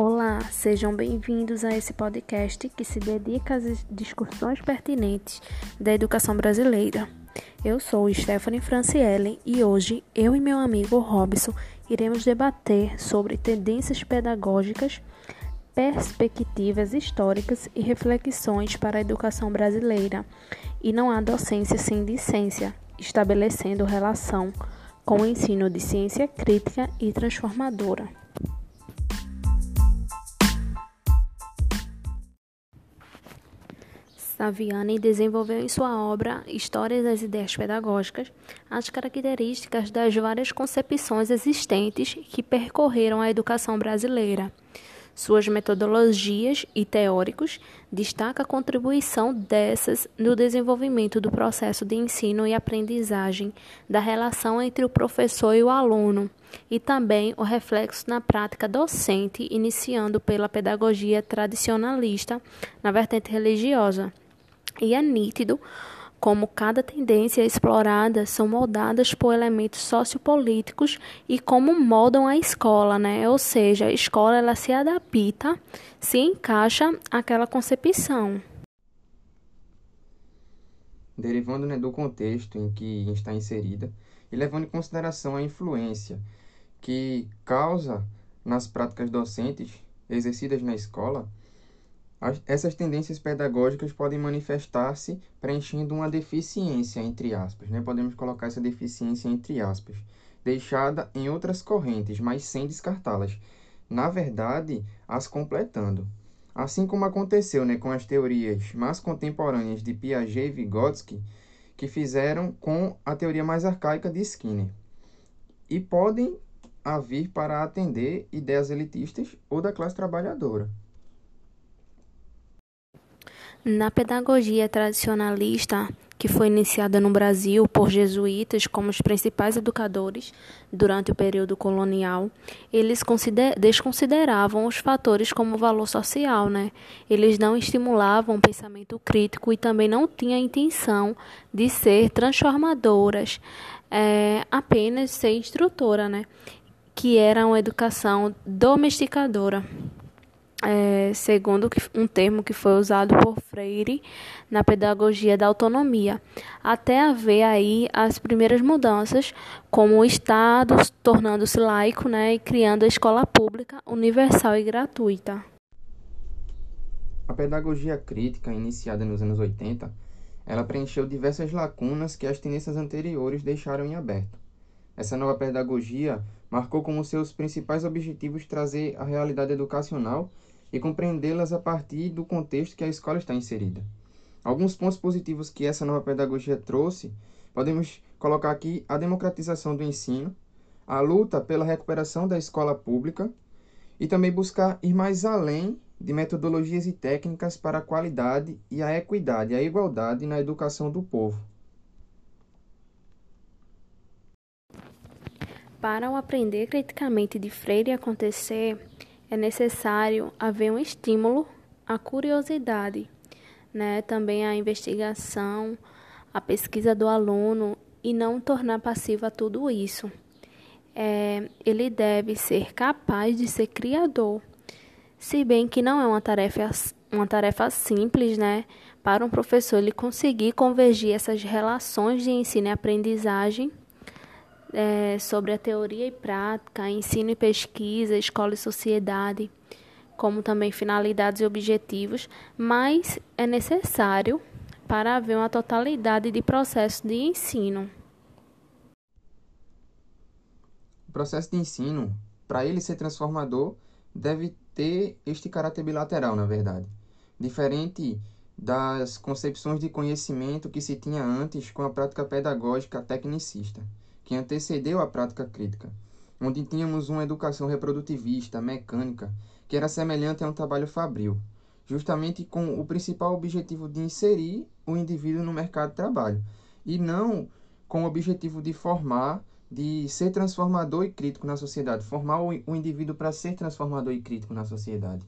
Olá, sejam bem-vindos a esse podcast que se dedica às discussões pertinentes da educação brasileira. Eu sou Stephanie Franciele e hoje eu e meu amigo Robson iremos debater sobre tendências pedagógicas, perspectivas históricas e reflexões para a educação brasileira. E não há docência sem discência, estabelecendo relação com o ensino de ciência crítica e transformadora. Saviani desenvolveu em sua obra História das Ideias Pedagógicas as características das várias concepções existentes que percorreram a educação brasileira. Suas metodologias e teóricos destaca a contribuição dessas no desenvolvimento do processo de ensino e aprendizagem, da relação entre o professor e o aluno, e também o reflexo na prática docente, iniciando pela pedagogia tradicionalista na vertente religiosa e é nítido como cada tendência explorada são moldadas por elementos sociopolíticos e como moldam a escola, né? Ou seja, a escola ela se adapta, se encaixa àquela concepção. Derivando né, do contexto em que está inserida e levando em consideração a influência que causa nas práticas docentes exercidas na escola, essas tendências pedagógicas podem manifestar-se preenchendo uma deficiência, entre aspas, né? podemos colocar essa deficiência entre aspas, deixada em outras correntes, mas sem descartá-las. Na verdade, as completando. Assim como aconteceu né, com as teorias mais contemporâneas de Piaget e Vygotsky, que fizeram com a teoria mais arcaica de Skinner. E podem vir para atender ideias elitistas ou da classe trabalhadora. Na pedagogia tradicionalista, que foi iniciada no Brasil por jesuítas como os principais educadores durante o período colonial, eles desconsideravam os fatores como valor social, né? Eles não estimulavam o pensamento crítico e também não tinham a intenção de ser transformadoras, é, apenas ser instrutora, né? Que era uma educação domesticadora é, segundo um termo que foi usado por Freire na pedagogia da autonomia, até haver aí as primeiras mudanças, como o Estado tornando-se laico né, e criando a escola pública universal e gratuita. A pedagogia crítica, iniciada nos anos 80, ela preencheu diversas lacunas que as tendências anteriores deixaram em aberto. Essa nova pedagogia marcou como seus principais objetivos trazer a realidade educacional e compreendê-las a partir do contexto que a escola está inserida. Alguns pontos positivos que essa nova pedagogia trouxe, podemos colocar aqui a democratização do ensino, a luta pela recuperação da escola pública e também buscar ir mais além de metodologias e técnicas para a qualidade e a equidade, a igualdade na educação do povo. Para o aprender criticamente de Freire acontecer, é necessário haver um estímulo à curiosidade, né? também a investigação, a pesquisa do aluno e não tornar passiva tudo isso. É, ele deve ser capaz de ser criador, se bem que não é uma tarefa, uma tarefa simples, né? Para um professor ele conseguir convergir essas relações de ensino e aprendizagem é, sobre a teoria e prática, ensino e pesquisa, escola e sociedade, como também finalidades e objetivos, mas é necessário para haver uma totalidade de processo de ensino. O processo de ensino, para ele ser transformador, deve ter este caráter bilateral, na verdade. Diferente das concepções de conhecimento que se tinha antes com a prática pedagógica tecnicista que antecedeu a prática crítica, onde tínhamos uma educação reprodutivista, mecânica, que era semelhante a um trabalho fabril, justamente com o principal objetivo de inserir o indivíduo no mercado de trabalho, e não com o objetivo de formar, de ser transformador e crítico na sociedade, formar o, indivíduo para ser transformador e crítico na sociedade.